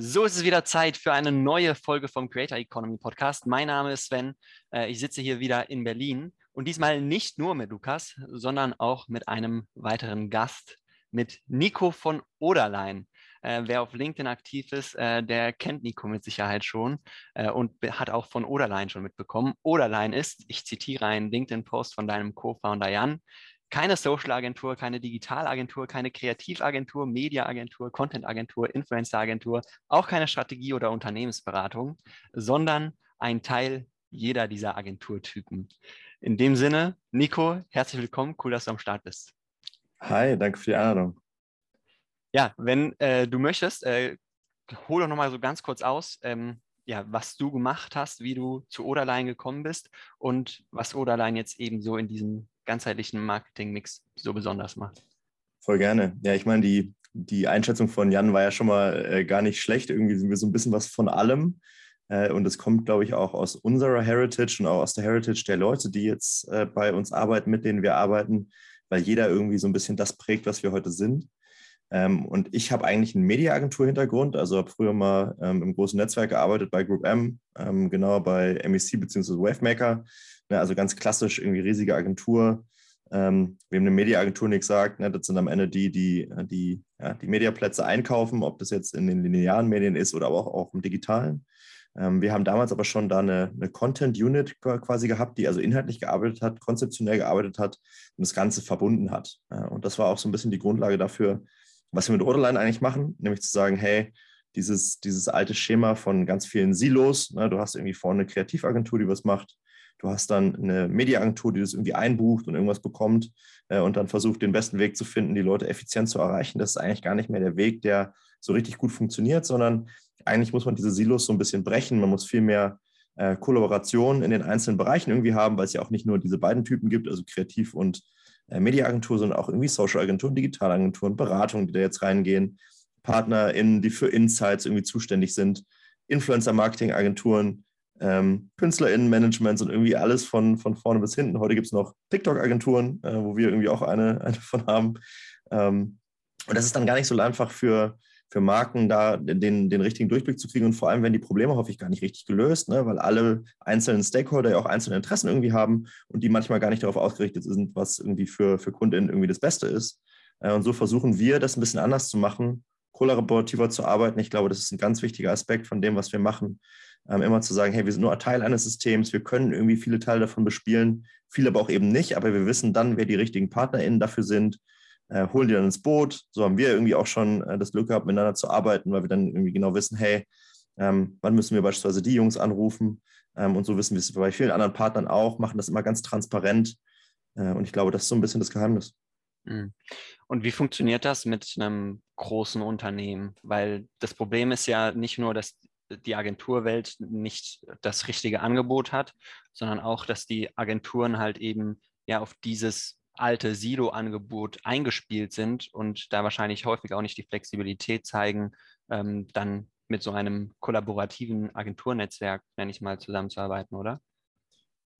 So ist es wieder Zeit für eine neue Folge vom Creator Economy Podcast. Mein Name ist Sven. Äh, ich sitze hier wieder in Berlin und diesmal nicht nur mit Lukas, sondern auch mit einem weiteren Gast, mit Nico von Oderlein. Äh, wer auf LinkedIn aktiv ist, äh, der kennt Nico mit Sicherheit schon und hat auch von Oderlein schon mitbekommen. Oderlein ist, ich zitiere einen LinkedIn-Post von deinem Co-Founder Jan, keine Social-Agentur, keine Digitalagentur, keine Kreativagentur, Media-Agentur, Content-Agentur, Influencer-Agentur, auch keine Strategie- oder Unternehmensberatung, sondern ein Teil jeder dieser Agenturtypen. In dem Sinne, Nico, herzlich willkommen, cool, dass du am Start bist. Hi, danke für die Einladung. Ja, wenn äh, du möchtest, äh, hol doch nochmal so ganz kurz aus, ähm, ja, was du gemacht hast, wie du zu Oderlein gekommen bist und was Oderlein jetzt eben so in diesem ganzheitlichen Marketingmix so besonders macht. Voll gerne. Ja, ich meine, die, die Einschätzung von Jan war ja schon mal äh, gar nicht schlecht. Irgendwie sind wir so ein bisschen was von allem. Äh, und es kommt, glaube ich, auch aus unserer Heritage und auch aus der Heritage der Leute, die jetzt äh, bei uns arbeiten, mit denen wir arbeiten, weil jeder irgendwie so ein bisschen das prägt, was wir heute sind. Ähm, und ich habe eigentlich einen Mediaagentur-Hintergrund, also habe früher mal ähm, im großen Netzwerk gearbeitet bei Group M, ähm, genau bei MEC bzw. Wavemaker Ne, also ganz klassisch irgendwie riesige Agentur. Ähm, wem eine Mediaagentur nichts sagt, ne, das sind am Ende die, die die, ja, die Mediaplätze einkaufen, ob das jetzt in den linearen Medien ist oder aber auch, auch im digitalen. Ähm, wir haben damals aber schon da eine, eine Content-Unit quasi gehabt, die also inhaltlich gearbeitet hat, konzeptionell gearbeitet hat und das Ganze verbunden hat. Ja, und das war auch so ein bisschen die Grundlage dafür, was wir mit Orderline eigentlich machen, nämlich zu sagen, hey, dieses, dieses alte Schema von ganz vielen Silos, ne, du hast irgendwie vorne eine Kreativagentur, die was macht, Du hast dann eine Mediaagentur, die das irgendwie einbucht und irgendwas bekommt äh, und dann versucht, den besten Weg zu finden, die Leute effizient zu erreichen. Das ist eigentlich gar nicht mehr der Weg, der so richtig gut funktioniert, sondern eigentlich muss man diese Silos so ein bisschen brechen. Man muss viel mehr äh, Kollaboration in den einzelnen Bereichen irgendwie haben, weil es ja auch nicht nur diese beiden Typen gibt, also Kreativ- und Mediaagentur, sondern auch irgendwie Social-Agenturen, Digitalagenturen, Beratungen, die da jetzt reingehen, PartnerInnen, die für Insights irgendwie zuständig sind, Influencer-Marketing-Agenturen, ähm, KünstlerInnen-Managements und irgendwie alles von, von vorne bis hinten. Heute gibt es noch TikTok-Agenturen, äh, wo wir irgendwie auch eine, eine von haben. Ähm, und das ist dann gar nicht so einfach für, für Marken, da den, den richtigen Durchblick zu kriegen. Und vor allem werden die Probleme häufig gar nicht richtig gelöst, ne? weil alle einzelnen Stakeholder ja auch einzelne Interessen irgendwie haben und die manchmal gar nicht darauf ausgerichtet sind, was irgendwie für, für KundInnen irgendwie das Beste ist. Äh, und so versuchen wir, das ein bisschen anders zu machen, kollaborativer zu arbeiten. Ich glaube, das ist ein ganz wichtiger Aspekt von dem, was wir machen ähm, immer zu sagen, hey, wir sind nur Teil eines Systems, wir können irgendwie viele Teile davon bespielen, viele aber auch eben nicht, aber wir wissen dann, wer die richtigen PartnerInnen dafür sind, äh, holen die dann ins Boot. So haben wir irgendwie auch schon äh, das Glück gehabt, miteinander zu arbeiten, weil wir dann irgendwie genau wissen, hey, ähm, wann müssen wir beispielsweise die Jungs anrufen? Ähm, und so wissen wir es bei vielen anderen Partnern auch, machen das immer ganz transparent. Äh, und ich glaube, das ist so ein bisschen das Geheimnis. Mhm. Und wie funktioniert das mit einem großen Unternehmen? Weil das Problem ist ja nicht nur, dass die Agenturwelt nicht das richtige Angebot hat, sondern auch, dass die Agenturen halt eben ja auf dieses alte Silo-Angebot eingespielt sind und da wahrscheinlich häufig auch nicht die Flexibilität zeigen, ähm, dann mit so einem kollaborativen Agenturnetzwerk, nenne ich mal, zusammenzuarbeiten, oder?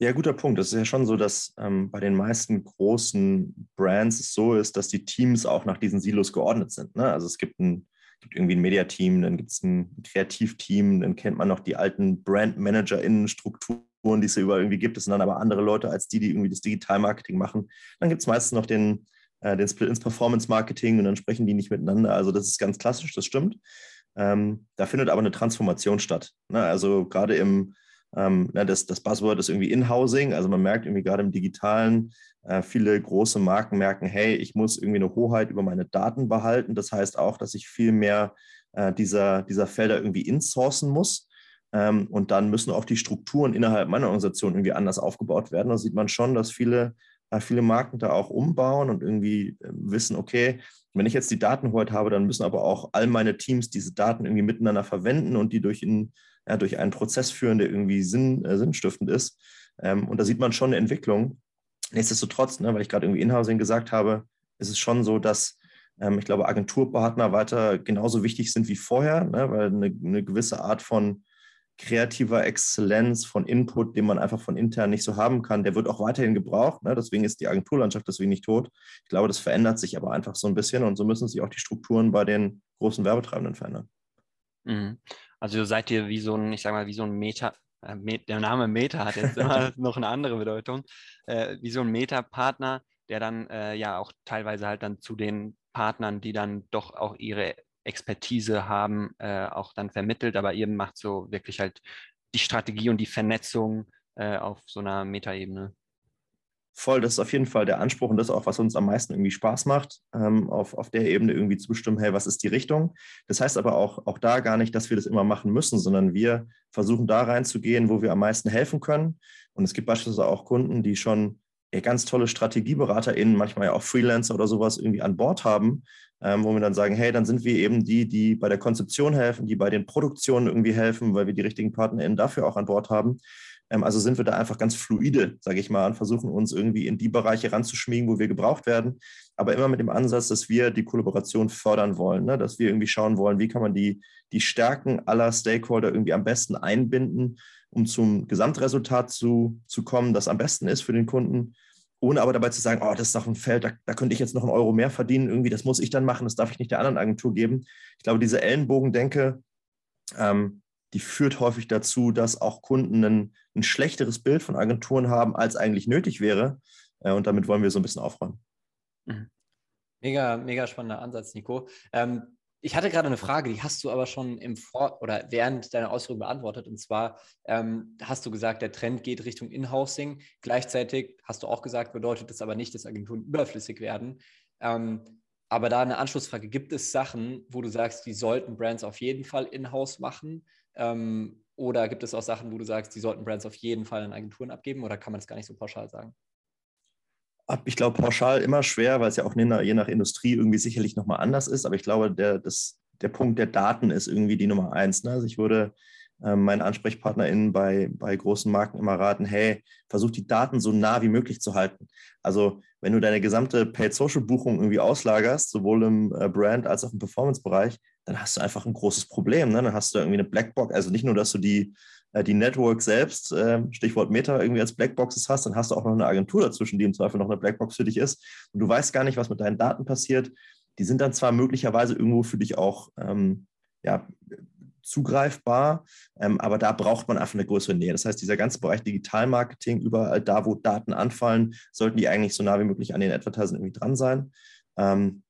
Ja, guter Punkt. Es ist ja schon so, dass ähm, bei den meisten großen Brands es so ist, dass die Teams auch nach diesen Silos geordnet sind. Ne? Also es gibt ein gibt irgendwie ein Mediateam, dann gibt es ein Kreativteam, dann kennt man noch die alten Brand-ManagerInnen-Strukturen, die es ja überall irgendwie gibt. Das sind dann aber andere Leute als die, die irgendwie das Digital-Marketing machen. Dann gibt es meistens noch den, äh, den Split ins Performance-Marketing und dann sprechen die nicht miteinander. Also das ist ganz klassisch, das stimmt. Ähm, da findet aber eine Transformation statt. Ne? Also gerade im ähm, das, das Buzzword ist irgendwie In-Housing. Also man merkt irgendwie gerade im Digitalen, äh, viele große Marken merken, hey, ich muss irgendwie eine Hoheit über meine Daten behalten. Das heißt auch, dass ich viel mehr äh, dieser, dieser Felder irgendwie insourcen muss. Ähm, und dann müssen auch die Strukturen innerhalb meiner Organisation irgendwie anders aufgebaut werden. Da sieht man schon, dass viele, äh, viele Marken da auch umbauen und irgendwie äh, wissen, okay, wenn ich jetzt die Datenhoheit habe, dann müssen aber auch all meine Teams diese Daten irgendwie miteinander verwenden und die durch, in, ja, durch einen Prozess führen, der irgendwie sinn, äh, sinnstiftend ist. Ähm, und da sieht man schon eine Entwicklung. Nichtsdestotrotz, ne, weil ich gerade irgendwie Inhousing gesagt habe, ist es schon so, dass ähm, ich glaube, Agenturpartner weiter genauso wichtig sind wie vorher, ne, weil eine, eine, gewisse Art von kreativer Exzellenz, von Input, den man einfach von intern nicht so haben kann, der wird auch weiterhin gebraucht. Ne, deswegen ist die Agenturlandschaft deswegen nicht tot. Ich glaube, das verändert sich aber einfach so ein bisschen und so müssen sich auch die Strukturen bei den großen Werbetreibenden verändern. Mhm. Also seid ihr wie so ein, ich sag mal, wie so ein Meta, äh, der Name Meta hat jetzt immer noch eine andere Bedeutung, äh, wie so ein Meta-Partner, der dann äh, ja auch teilweise halt dann zu den Partnern, die dann doch auch ihre Expertise haben, äh, auch dann vermittelt, aber ihr macht so wirklich halt die Strategie und die Vernetzung äh, auf so einer Metaebene voll, das ist auf jeden Fall der Anspruch und das ist auch, was uns am meisten irgendwie Spaß macht, ähm, auf, auf der Ebene irgendwie zu bestimmen, hey, was ist die Richtung? Das heißt aber auch, auch da gar nicht, dass wir das immer machen müssen, sondern wir versuchen da reinzugehen, wo wir am meisten helfen können. Und es gibt beispielsweise auch Kunden, die schon ganz tolle StrategieberaterInnen, manchmal ja auch Freelancer oder sowas irgendwie an Bord haben, ähm, wo wir dann sagen, hey, dann sind wir eben die, die bei der Konzeption helfen, die bei den Produktionen irgendwie helfen, weil wir die richtigen PartnerInnen dafür auch an Bord haben. Ähm, also sind wir da einfach ganz fluide, sage ich mal, und versuchen uns irgendwie in die Bereiche ranzuschmiegen, wo wir gebraucht werden, aber immer mit dem Ansatz, dass wir die Kollaboration fördern wollen, ne? dass wir irgendwie schauen wollen, wie kann man die, die Stärken aller Stakeholder irgendwie am besten einbinden, um zum Gesamtresultat zu, zu kommen, das am besten ist für den Kunden ohne aber dabei zu sagen, oh, das ist doch ein Feld, da, da, könnte ich jetzt noch einen Euro mehr verdienen, irgendwie, das muss ich dann machen, das darf ich nicht der anderen Agentur geben. Ich glaube, diese Ellenbogendenke, ähm, die führt häufig dazu, dass auch Kunden ein, ein schlechteres Bild von Agenturen haben, als eigentlich nötig wäre. Äh, und damit wollen wir so ein bisschen aufräumen. Mhm. Mega, mega spannender Ansatz, Nico. Ähm, ich hatte gerade eine Frage, die hast du aber schon im Vor- oder während deiner Ausführung beantwortet. Und zwar ähm, hast du gesagt, der Trend geht Richtung Inhousing. Gleichzeitig hast du auch gesagt, bedeutet das aber nicht, dass Agenturen überflüssig werden. Ähm, aber da eine Anschlussfrage: Gibt es Sachen, wo du sagst, die sollten Brands auf jeden Fall in-house machen? Ähm, oder gibt es auch Sachen, wo du sagst, die sollten Brands auf jeden Fall an Agenturen abgeben? Oder kann man das gar nicht so pauschal sagen? Ich glaube, pauschal immer schwer, weil es ja auch je nach, je nach Industrie irgendwie sicherlich nochmal anders ist. Aber ich glaube, der, das, der Punkt der Daten ist irgendwie die Nummer eins. Ne? Also ich würde äh, meinen AnsprechpartnerInnen bei, bei großen Marken immer raten, hey, versuch die Daten so nah wie möglich zu halten. Also wenn du deine gesamte Paid-Social-Buchung irgendwie auslagerst, sowohl im äh, Brand- als auch im Performance-Bereich, dann hast du einfach ein großes Problem. Ne? Dann hast du irgendwie eine Blackbox, also nicht nur, dass du die, die Network selbst, äh, Stichwort Meta, irgendwie als Blackboxes hast, dann hast du auch noch eine Agentur dazwischen, die im Zweifel noch eine Blackbox für dich ist. Und du weißt gar nicht, was mit deinen Daten passiert. Die sind dann zwar möglicherweise irgendwo für dich auch ähm, ja, zugreifbar, ähm, aber da braucht man einfach eine größere Nähe. Das heißt, dieser ganze Bereich Digitalmarketing, überall da, wo Daten anfallen, sollten die eigentlich so nah wie möglich an den Advertisern irgendwie dran sein. Ähm,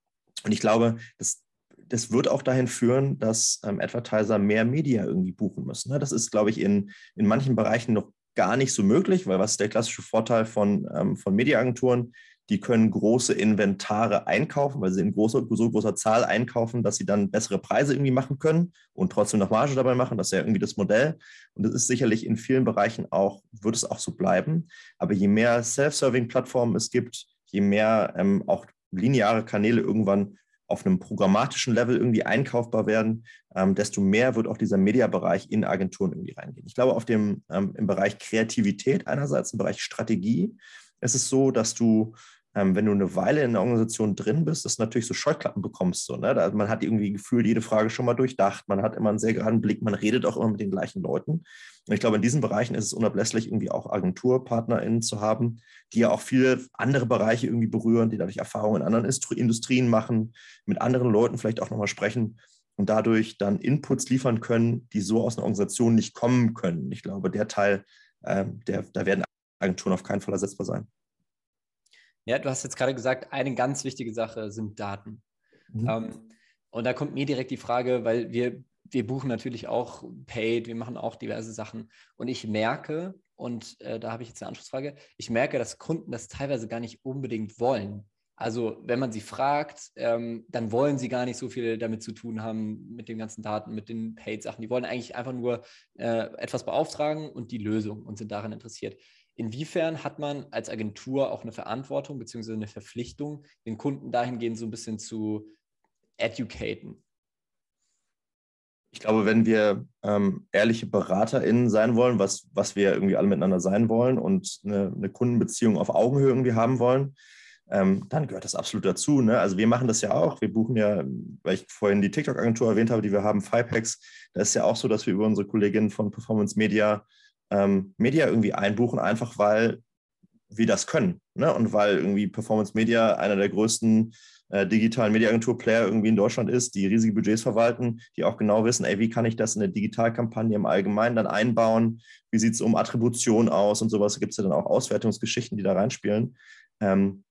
und ich glaube, das, das wird auch dahin führen, dass ähm, Advertiser mehr Media irgendwie buchen müssen. Ne? Das ist, glaube ich, in, in manchen Bereichen noch gar nicht so möglich, weil was ist der klassische Vorteil von, ähm, von Mediaagenturen? Die können große Inventare einkaufen, weil sie in großer, so großer Zahl einkaufen, dass sie dann bessere Preise irgendwie machen können und trotzdem noch Marge dabei machen. Das ist ja irgendwie das Modell. Und das ist sicherlich in vielen Bereichen auch, wird es auch so bleiben. Aber je mehr Self-Serving-Plattformen es gibt, je mehr ähm, auch lineare Kanäle irgendwann auf einem programmatischen Level irgendwie einkaufbar werden, ähm, desto mehr wird auch dieser Mediabereich in Agenturen irgendwie reingehen. Ich glaube, auf dem, ähm, im Bereich Kreativität einerseits, im Bereich Strategie, ist es so, dass du ähm, wenn du eine Weile in der Organisation drin bist, dass du natürlich so Scheuklappen bekommst. So, ne? da, man hat irgendwie gefühlt jede Frage schon mal durchdacht, man hat immer einen sehr geraden Blick, man redet auch immer mit den gleichen Leuten. Und ich glaube, in diesen Bereichen ist es unablässlich, irgendwie auch AgenturpartnerInnen zu haben, die ja auch viele andere Bereiche irgendwie berühren, die dadurch Erfahrungen in anderen Industrien machen, mit anderen Leuten vielleicht auch nochmal sprechen und dadurch dann Inputs liefern können, die so aus einer Organisation nicht kommen können. Ich glaube, der Teil, äh, der, da werden Agenturen auf keinen Fall ersetzbar sein. Ja, du hast jetzt gerade gesagt, eine ganz wichtige Sache sind Daten. Mhm. Ähm, und da kommt mir direkt die Frage, weil wir, wir buchen natürlich auch Paid, wir machen auch diverse Sachen. Und ich merke, und äh, da habe ich jetzt eine Anschlussfrage, ich merke, dass Kunden das teilweise gar nicht unbedingt wollen. Also wenn man sie fragt, ähm, dann wollen sie gar nicht so viel damit zu tun haben, mit den ganzen Daten, mit den Paid-Sachen. Die wollen eigentlich einfach nur äh, etwas beauftragen und die Lösung und sind daran interessiert. Inwiefern hat man als Agentur auch eine Verantwortung bzw. eine Verpflichtung, den Kunden dahingehend so ein bisschen zu educaten? Ich glaube, wenn wir ähm, ehrliche BeraterInnen sein wollen, was, was wir irgendwie alle miteinander sein wollen und eine, eine Kundenbeziehung auf Augenhöhe irgendwie haben wollen, ähm, dann gehört das absolut dazu. Ne? Also wir machen das ja auch. Wir buchen ja, weil ich vorhin die TikTok-Agentur erwähnt habe, die wir haben, Fipex. Da ist ja auch so, dass wir über unsere Kolleginnen von Performance Media ähm, Media irgendwie einbuchen, einfach weil wir das können. Ne? Und weil irgendwie Performance Media einer der größten äh, digitalen Mediaagentur-Player irgendwie in Deutschland ist, die riesige Budgets verwalten, die auch genau wissen, ey, wie kann ich das in eine Digitalkampagne im Allgemeinen dann einbauen? Wie sieht es um Attribution aus und sowas? Gibt es ja dann auch Auswertungsgeschichten, die da reinspielen. Ähm,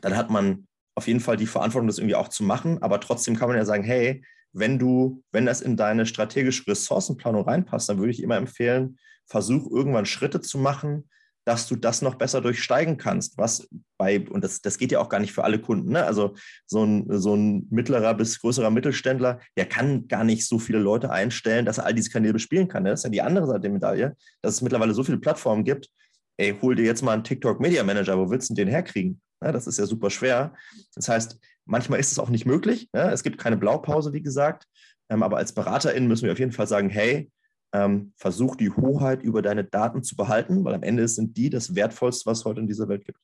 dann hat man auf jeden Fall die Verantwortung, das irgendwie auch zu machen. Aber trotzdem kann man ja sagen, hey, wenn du, wenn das in deine strategische Ressourcenplanung reinpasst, dann würde ich immer empfehlen, versuch irgendwann Schritte zu machen, dass du das noch besser durchsteigen kannst. Was bei, und das, das geht ja auch gar nicht für alle Kunden. Ne? Also so ein, so ein mittlerer bis größerer Mittelständler, der kann gar nicht so viele Leute einstellen, dass er all diese Kanäle bespielen kann. Ne? Das ist ja die andere Seite der Medaille, dass es mittlerweile so viele Plattformen gibt. Ey, hol dir jetzt mal einen TikTok Media Manager, wo willst du den herkriegen? Ja, das ist ja super schwer. Das heißt, manchmal ist es auch nicht möglich. Ja? Es gibt keine Blaupause, wie gesagt. Ähm, aber als BeraterInnen müssen wir auf jeden Fall sagen, hey, ähm, versuch die Hoheit über deine Daten zu behalten, weil am Ende sind die das Wertvollste, was es heute in dieser Welt gibt.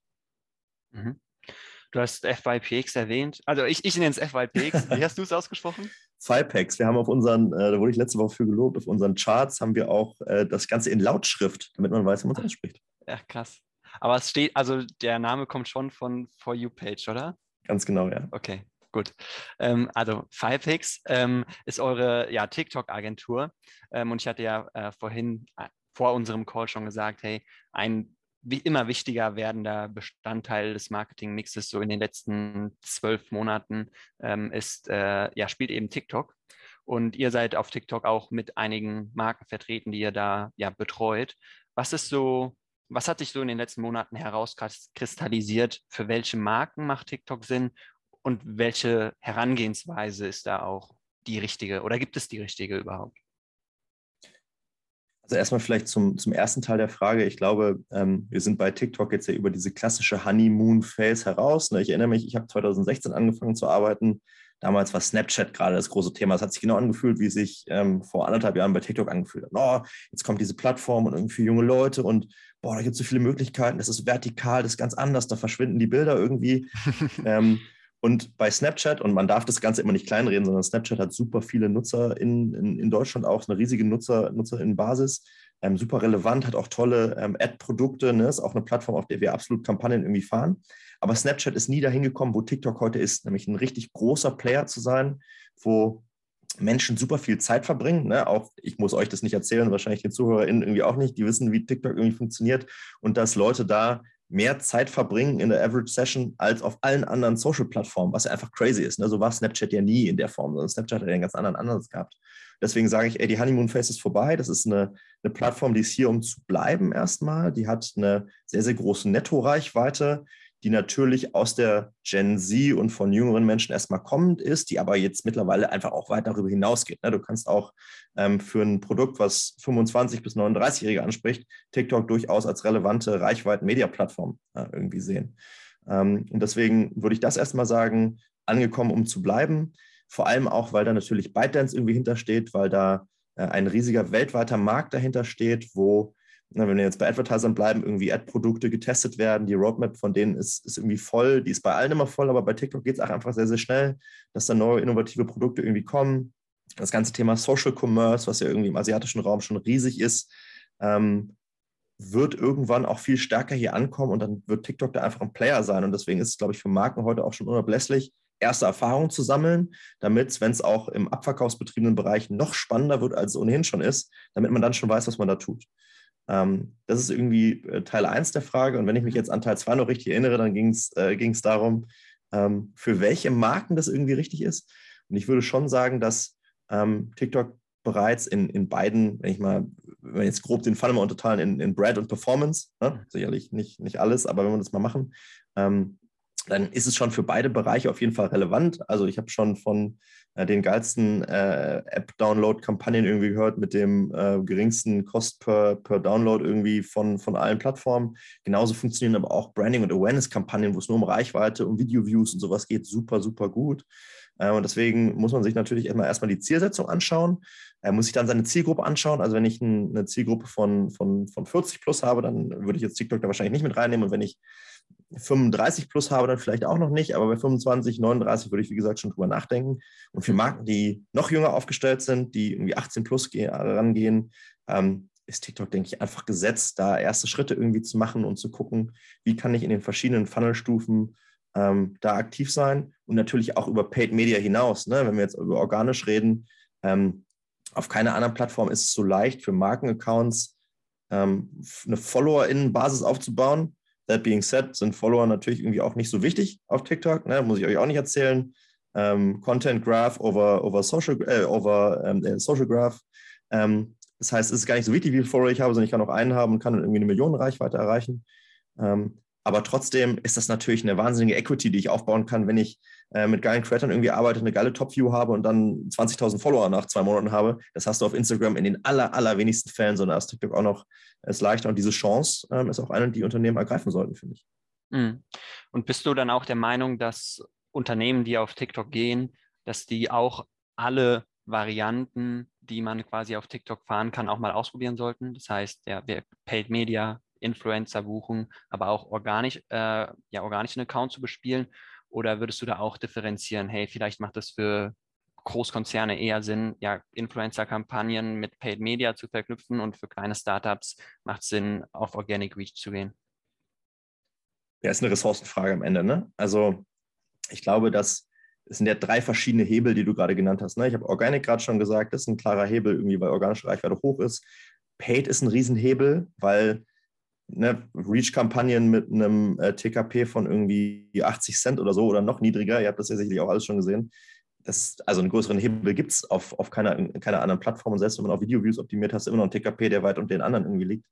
Mhm. Du hast FYPX erwähnt. Also ich, ich nenne es FYPX. Wie hast du es ausgesprochen? FIPEX. Wir haben auf unseren, äh, da wurde ich letzte Woche für gelobt, auf unseren Charts haben wir auch äh, das Ganze in Lautschrift, damit man weiß, wie man es ausspricht. Ja, krass. Aber es steht, also der Name kommt schon von For You Page, oder? Ganz genau, ja. Okay, gut. Ähm, also Filepix ähm, ist eure ja, TikTok-Agentur. Ähm, und ich hatte ja äh, vorhin äh, vor unserem Call schon gesagt, hey, ein wie immer wichtiger werdender Bestandteil des Marketing-Mixes so in den letzten zwölf Monaten ähm, ist, äh, ja, spielt eben TikTok. Und ihr seid auf TikTok auch mit einigen Marken vertreten, die ihr da ja betreut. Was ist so was hat sich so in den letzten Monaten herauskristallisiert? Für welche Marken macht TikTok Sinn und welche Herangehensweise ist da auch die richtige oder gibt es die richtige überhaupt? Also erstmal vielleicht zum, zum ersten Teil der Frage. Ich glaube, ähm, wir sind bei TikTok jetzt ja über diese klassische Honeymoon-Phase heraus. Ne? Ich erinnere mich, ich habe 2016 angefangen zu arbeiten. Damals war Snapchat gerade das große Thema. Es hat sich genau angefühlt, wie sich ähm, vor anderthalb Jahren bei TikTok angefühlt hat. Oh, jetzt kommt diese Plattform und irgendwie junge Leute und boah, da gibt es so viele Möglichkeiten, das ist vertikal, das ist ganz anders, da verschwinden die Bilder irgendwie. ähm, und bei Snapchat, und man darf das Ganze immer nicht kleinreden, sondern Snapchat hat super viele Nutzer in, in, in Deutschland auch, eine riesige Nutzer, Nutzerinnenbasis, ähm, super relevant, hat auch tolle ähm, Ad-Produkte, ne? ist auch eine Plattform, auf der wir absolut Kampagnen irgendwie fahren. Aber Snapchat ist nie dahin gekommen, wo TikTok heute ist, nämlich ein richtig großer Player zu sein, wo Menschen super viel Zeit verbringen. Ne? Auch ich muss euch das nicht erzählen, wahrscheinlich den ZuhörerInnen irgendwie auch nicht. Die wissen, wie TikTok irgendwie funktioniert und dass Leute da mehr Zeit verbringen in der Average Session als auf allen anderen Social-Plattformen, was ja einfach crazy ist. Ne? So war Snapchat ja nie in der Form, sondern Snapchat hat ja einen ganz anderen Ansatz gehabt. Deswegen sage ich, ey, die Honeymoon Phase ist vorbei. Das ist eine, eine Plattform, die ist hier, um zu bleiben erstmal. Die hat eine sehr, sehr große Netto-Reichweite die natürlich aus der Gen Z und von jüngeren Menschen erstmal kommend ist, die aber jetzt mittlerweile einfach auch weit darüber hinausgeht. Ne? Du kannst auch ähm, für ein Produkt, was 25 bis 39-Jährige anspricht, TikTok durchaus als relevante Reichweiten-Media-Plattform äh, irgendwie sehen. Ähm, und deswegen würde ich das erstmal sagen, angekommen, um zu bleiben. Vor allem auch, weil da natürlich ByteDance irgendwie hintersteht, weil da äh, ein riesiger weltweiter Markt dahinter steht, wo na, wenn wir jetzt bei Advertisern bleiben, irgendwie Ad-Produkte getestet werden, die Roadmap von denen ist, ist irgendwie voll, die ist bei allen immer voll, aber bei TikTok geht es auch einfach sehr, sehr schnell, dass da neue innovative Produkte irgendwie kommen. Das ganze Thema Social Commerce, was ja irgendwie im asiatischen Raum schon riesig ist, ähm, wird irgendwann auch viel stärker hier ankommen und dann wird TikTok da einfach ein Player sein. Und deswegen ist es, glaube ich, für Marken heute auch schon unablässlich, erste Erfahrungen zu sammeln, damit, wenn es auch im abverkaufsbetriebenen Bereich noch spannender wird, als es ohnehin schon ist, damit man dann schon weiß, was man da tut. Ähm, das ist irgendwie äh, Teil 1 der Frage. Und wenn ich mich jetzt an Teil 2 noch richtig erinnere, dann ging es äh, darum, ähm, für welche Marken das irgendwie richtig ist. Und ich würde schon sagen, dass ähm, TikTok bereits in, in beiden, wenn ich mal, wenn wir jetzt grob den Fall mal unterteilen, in, in Brand und Performance, ne? sicherlich nicht, nicht alles, aber wenn wir das mal machen, ähm, dann ist es schon für beide Bereiche auf jeden Fall relevant. Also ich habe schon von den geilsten äh, App-Download-Kampagnen irgendwie gehört mit dem äh, geringsten Cost per, per Download irgendwie von, von allen Plattformen. Genauso funktionieren aber auch Branding- und Awareness-Kampagnen, wo es nur um Reichweite, um Video-Views und sowas geht, super, super gut. Äh, und deswegen muss man sich natürlich erstmal, erstmal die Zielsetzung anschauen. Er muss sich dann seine Zielgruppe anschauen. Also wenn ich eine Zielgruppe von, von, von 40 plus habe, dann würde ich jetzt TikTok da wahrscheinlich nicht mit reinnehmen. Und wenn ich 35 plus habe, dann vielleicht auch noch nicht, aber bei 25, 39 würde ich, wie gesagt, schon drüber nachdenken. Und für Marken, die noch jünger aufgestellt sind, die irgendwie 18 plus rangehen, ähm, ist TikTok, denke ich, einfach gesetzt, da erste Schritte irgendwie zu machen und zu gucken, wie kann ich in den verschiedenen Funnelstufen ähm, da aktiv sein und natürlich auch über Paid Media hinaus. Ne? Wenn wir jetzt über organisch reden, ähm, auf keiner anderen Plattform ist es so leicht für Markenaccounts ähm, eine Follower-Innen-Basis aufzubauen. That being said, sind Follower natürlich irgendwie auch nicht so wichtig auf TikTok, ne? muss ich euch auch nicht erzählen. Ähm, Content Graph over, over, Social, äh, over ähm, äh, Social Graph. Ähm, das heißt, es ist gar nicht so wichtig, wie viele Follower ich habe, sondern ich kann auch einen haben und kann irgendwie eine Millionenreichweite erreichen. Ähm, aber trotzdem ist das natürlich eine wahnsinnige Equity, die ich aufbauen kann, wenn ich äh, mit geilen Creators irgendwie arbeite, eine geile Top-View habe und dann 20.000 Follower nach zwei Monaten habe. Das hast du auf Instagram in den aller, allerwenigsten Fällen, sondern da ist TikTok auch noch ist leichter. Und diese Chance ähm, ist auch eine, die Unternehmen ergreifen sollten, finde ich. Mhm. Und bist du dann auch der Meinung, dass Unternehmen, die auf TikTok gehen, dass die auch alle Varianten, die man quasi auf TikTok fahren kann, auch mal ausprobieren sollten? Das heißt, ja, Paid Media, Influencer buchen, aber auch organisch, äh, ja, organischen Account zu bespielen? Oder würdest du da auch differenzieren, hey, vielleicht macht es für Großkonzerne eher Sinn, ja, Influencer-Kampagnen mit Paid Media zu verknüpfen und für kleine Startups macht es Sinn, auf Organic Reach zu gehen? Ja, ist eine Ressourcenfrage am Ende. Ne? Also ich glaube, dass es sind ja drei verschiedene Hebel, die du gerade genannt hast. Ne? Ich habe Organic gerade schon gesagt, das ist ein klarer Hebel, irgendwie, weil organische Reichweite hoch ist. Paid ist ein Riesenhebel, weil ne, Reach-Kampagnen mit einem äh, TKP von irgendwie 80 Cent oder so oder noch niedriger, ihr habt das ja sicherlich auch alles schon gesehen, das, also einen größeren Hebel gibt es auf, auf keiner, keiner anderen Plattform. Und selbst wenn man auf Video-Views optimiert, hast du immer noch einen TKP, der weit unter den anderen irgendwie liegt.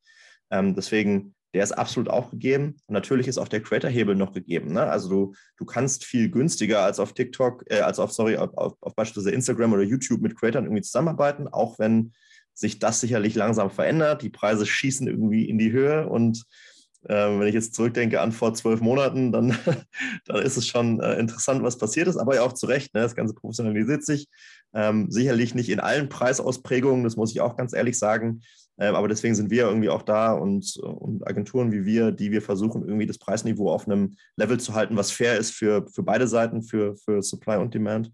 Ähm, deswegen, der ist absolut auch gegeben. Und natürlich ist auch der Creator-Hebel noch gegeben. Ne? Also du, du kannst viel günstiger als auf TikTok, äh, als auf, sorry, auf, auf, auf beispielsweise Instagram oder YouTube mit Creators irgendwie zusammenarbeiten, auch wenn sich das sicherlich langsam verändert. Die Preise schießen irgendwie in die Höhe und äh, wenn ich jetzt zurückdenke an vor zwölf Monaten, dann, dann ist es schon äh, interessant, was passiert ist, aber ja auch zu Recht. Ne? Das Ganze professionalisiert sich. Ähm, sicherlich nicht in allen Preisausprägungen, das muss ich auch ganz ehrlich sagen. Ähm, aber deswegen sind wir irgendwie auch da und, und Agenturen wie wir, die wir versuchen, irgendwie das Preisniveau auf einem Level zu halten, was fair ist für, für beide Seiten, für, für Supply und Demand.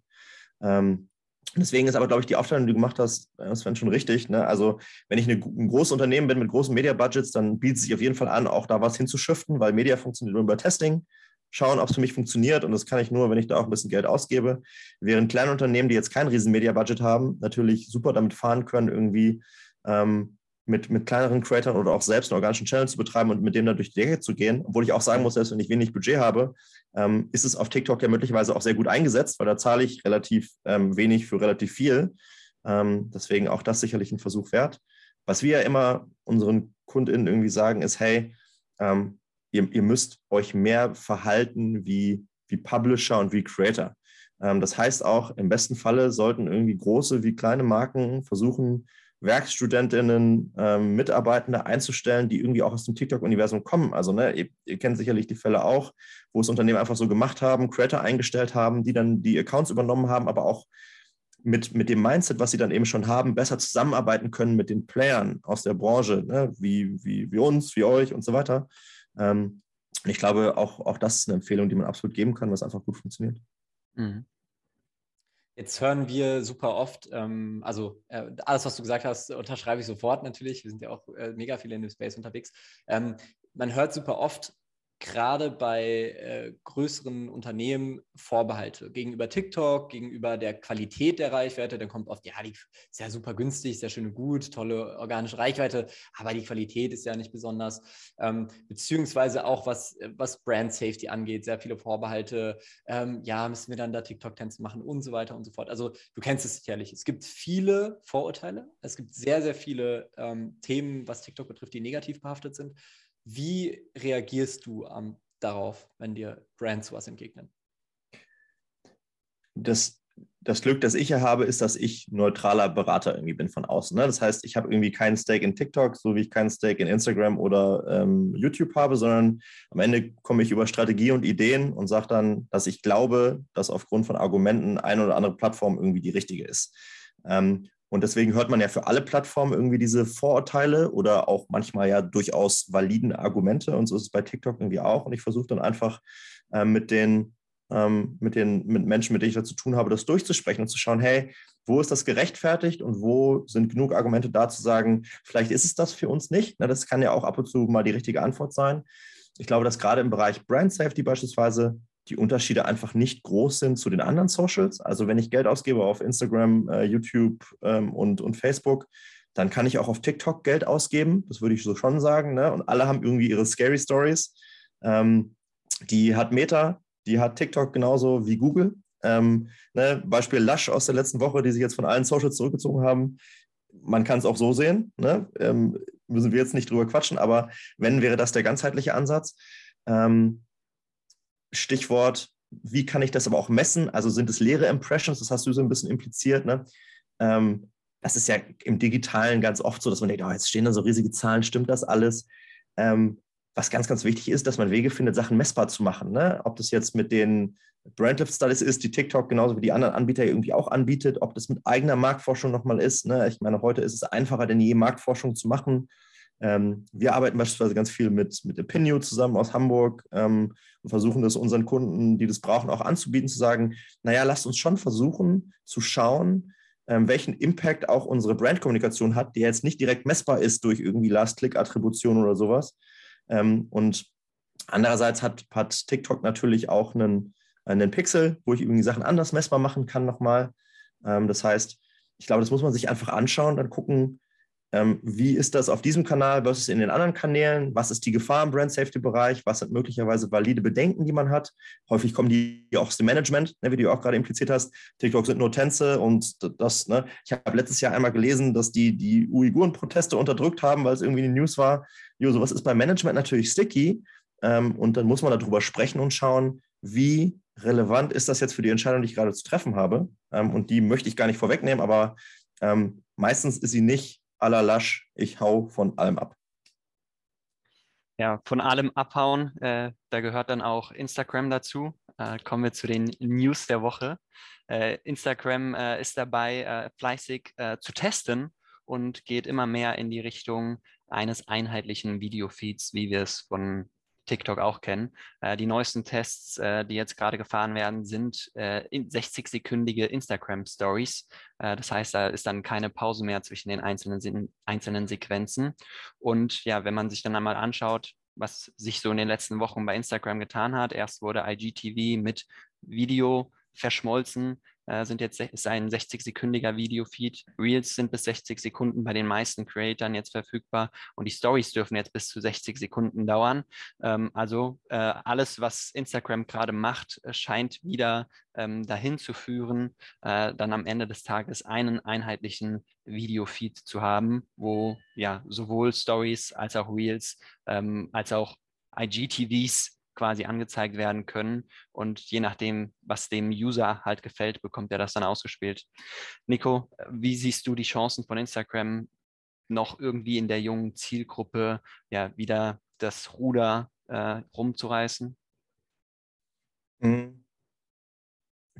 Ähm, Deswegen ist aber, glaube ich, die Aufteilung, die du gemacht hast, äh, Sven, schon richtig. Ne? Also, wenn ich eine, ein großes Unternehmen bin mit großen Media-Budgets, dann bietet es sich auf jeden Fall an, auch da was hinzuschiften, weil Media funktioniert nur über Testing. Schauen, ob es für mich funktioniert. Und das kann ich nur, wenn ich da auch ein bisschen Geld ausgebe. Während kleine Unternehmen, die jetzt kein riesen Media-Budget haben, natürlich super damit fahren können, irgendwie ähm, mit, mit kleineren Creators oder auch selbst einen organischen Channel zu betreiben und mit dem dann durch die Decke zu gehen. Obwohl ich auch sagen muss, selbst wenn ich wenig Budget habe, ähm, ist es auf TikTok ja möglicherweise auch sehr gut eingesetzt, weil da zahle ich relativ ähm, wenig für relativ viel. Ähm, deswegen auch das sicherlich ein Versuch wert. Was wir ja immer unseren KundInnen irgendwie sagen, ist, hey, ähm, ihr, ihr, müsst euch mehr verhalten wie, wie Publisher und wie Creator. Ähm, das heißt auch, im besten Falle sollten irgendwie große wie kleine Marken versuchen, Werkstudentinnen, ähm, Mitarbeitende einzustellen, die irgendwie auch aus dem TikTok-Universum kommen. Also ne, ihr, ihr, kennt sicherlich die Fälle auch, wo es Unternehmen einfach so gemacht haben, Creator eingestellt haben, die dann die Accounts übernommen haben, aber auch mit, mit dem Mindset, was sie dann eben schon haben, besser zusammenarbeiten können mit den Playern aus der Branche, ne, wie, wie, wie uns, wie euch und so weiter. Ähm, ich glaube, auch, auch das ist eine Empfehlung, die man absolut geben kann, was einfach gut funktioniert. Mhm. Jetzt hören wir super oft, ähm, also äh, alles, was du gesagt hast, unterschreibe ich sofort natürlich. Wir sind ja auch äh, mega viele in dem Space unterwegs. Ähm, man hört super oft, gerade bei äh, größeren Unternehmen Vorbehalte gegenüber TikTok, gegenüber der Qualität der Reichweite. Dann kommt oft, ja, die ist ja super günstig, sehr schön und gut, tolle organische Reichweite, aber die Qualität ist ja nicht besonders. Ähm, beziehungsweise auch was, was Brand Safety angeht, sehr viele Vorbehalte. Ähm, ja, müssen wir dann da TikTok-Tänze machen und so weiter und so fort. Also du kennst es sicherlich. Es gibt viele Vorurteile. Es gibt sehr, sehr viele ähm, Themen, was TikTok betrifft, die negativ behaftet sind. Wie reagierst du ähm, darauf, wenn dir Brands was entgegnen? Das, das Glück, das ich hier habe, ist, dass ich neutraler Berater irgendwie bin von außen. Ne? Das heißt, ich habe irgendwie keinen Stake in TikTok, so wie ich keinen Stake in Instagram oder ähm, YouTube habe, sondern am Ende komme ich über Strategie und Ideen und sage dann, dass ich glaube, dass aufgrund von Argumenten eine oder andere Plattform irgendwie die richtige ist. Ähm, und deswegen hört man ja für alle Plattformen irgendwie diese Vorurteile oder auch manchmal ja durchaus validen Argumente. Und so ist es bei TikTok irgendwie auch. Und ich versuche dann einfach äh, mit den ähm, mit den mit Menschen, mit denen ich da zu tun habe, das durchzusprechen und zu schauen, hey, wo ist das gerechtfertigt und wo sind genug Argumente da zu sagen, vielleicht ist es das für uns nicht. Na, das kann ja auch ab und zu mal die richtige Antwort sein. Ich glaube, dass gerade im Bereich Brand Safety beispielsweise die Unterschiede einfach nicht groß sind zu den anderen Socials. Also wenn ich Geld ausgebe auf Instagram, äh, YouTube ähm, und, und Facebook, dann kann ich auch auf TikTok Geld ausgeben. Das würde ich so schon sagen. Ne? Und alle haben irgendwie ihre Scary Stories. Ähm, die hat Meta, die hat TikTok genauso wie Google. Ähm, ne? Beispiel Lush aus der letzten Woche, die sich jetzt von allen Socials zurückgezogen haben. Man kann es auch so sehen. Ne? Ähm, müssen wir jetzt nicht drüber quatschen, aber wenn, wäre das der ganzheitliche Ansatz. Ähm, Stichwort, wie kann ich das aber auch messen? Also sind es leere Impressions, das hast du so ein bisschen impliziert. Ne? Ähm, das ist ja im Digitalen ganz oft so, dass man denkt, oh, jetzt stehen da so riesige Zahlen, stimmt das alles? Ähm, was ganz, ganz wichtig ist, dass man Wege findet, Sachen messbar zu machen. Ne? Ob das jetzt mit den Brandlift Studies ist, die TikTok genauso wie die anderen Anbieter irgendwie auch anbietet, ob das mit eigener Marktforschung nochmal ist. Ne? Ich meine, heute ist es einfacher denn je, Marktforschung zu machen. Ähm, wir arbeiten beispielsweise ganz viel mit, mit Opinio zusammen aus Hamburg ähm, und versuchen das unseren Kunden, die das brauchen, auch anzubieten, zu sagen, naja, lasst uns schon versuchen zu schauen, ähm, welchen Impact auch unsere Brandkommunikation hat, die jetzt nicht direkt messbar ist durch irgendwie Last-Click-Attribution oder sowas. Ähm, und andererseits hat, hat TikTok natürlich auch einen, einen Pixel, wo ich irgendwie Sachen anders messbar machen kann nochmal. Ähm, das heißt, ich glaube, das muss man sich einfach anschauen, dann gucken, ähm, wie ist das auf diesem Kanal versus in den anderen Kanälen? Was ist die Gefahr im Brand Safety Bereich? Was sind möglicherweise valide Bedenken, die man hat? Häufig kommen die auch aus dem Management, ne, wie du auch gerade impliziert hast. TikTok sind nur Tänze und das, ne, ich habe letztes Jahr einmal gelesen, dass die die Uiguren-Proteste unterdrückt haben, weil es irgendwie in den News war. Jo, sowas ist beim Management natürlich sticky. Ähm, und dann muss man darüber sprechen und schauen, wie relevant ist das jetzt für die Entscheidung, die ich gerade zu treffen habe. Ähm, und die möchte ich gar nicht vorwegnehmen, aber ähm, meistens ist sie nicht aller Lasch, ich hau von allem ab. Ja, von allem abhauen, äh, da gehört dann auch Instagram dazu. Äh, kommen wir zu den News der Woche. Äh, Instagram äh, ist dabei, äh, fleißig äh, zu testen und geht immer mehr in die Richtung eines einheitlichen Videofeeds, wie wir es von TikTok auch kennen. Äh, die neuesten Tests, äh, die jetzt gerade gefahren werden, sind äh, 60-sekündige Instagram-Stories. Äh, das heißt, da ist dann keine Pause mehr zwischen den einzelnen, einzelnen Sequenzen. Und ja, wenn man sich dann einmal anschaut, was sich so in den letzten Wochen bei Instagram getan hat, erst wurde IGTV mit Video verschmolzen äh, sind jetzt ein 60-sekündiger Videofeed. Reels sind bis 60 Sekunden bei den meisten Creatoren jetzt verfügbar und die Stories dürfen jetzt bis zu 60 Sekunden dauern. Ähm, also äh, alles, was Instagram gerade macht, äh, scheint wieder ähm, dahin zu führen, äh, dann am Ende des Tages einen einheitlichen Videofeed zu haben, wo ja sowohl Stories als auch Reels ähm, als auch IGTVs quasi angezeigt werden können. Und je nachdem, was dem User halt gefällt, bekommt er das dann ausgespielt. Nico, wie siehst du die Chancen von Instagram noch irgendwie in der jungen Zielgruppe ja wieder das Ruder äh, rumzureißen? Mhm.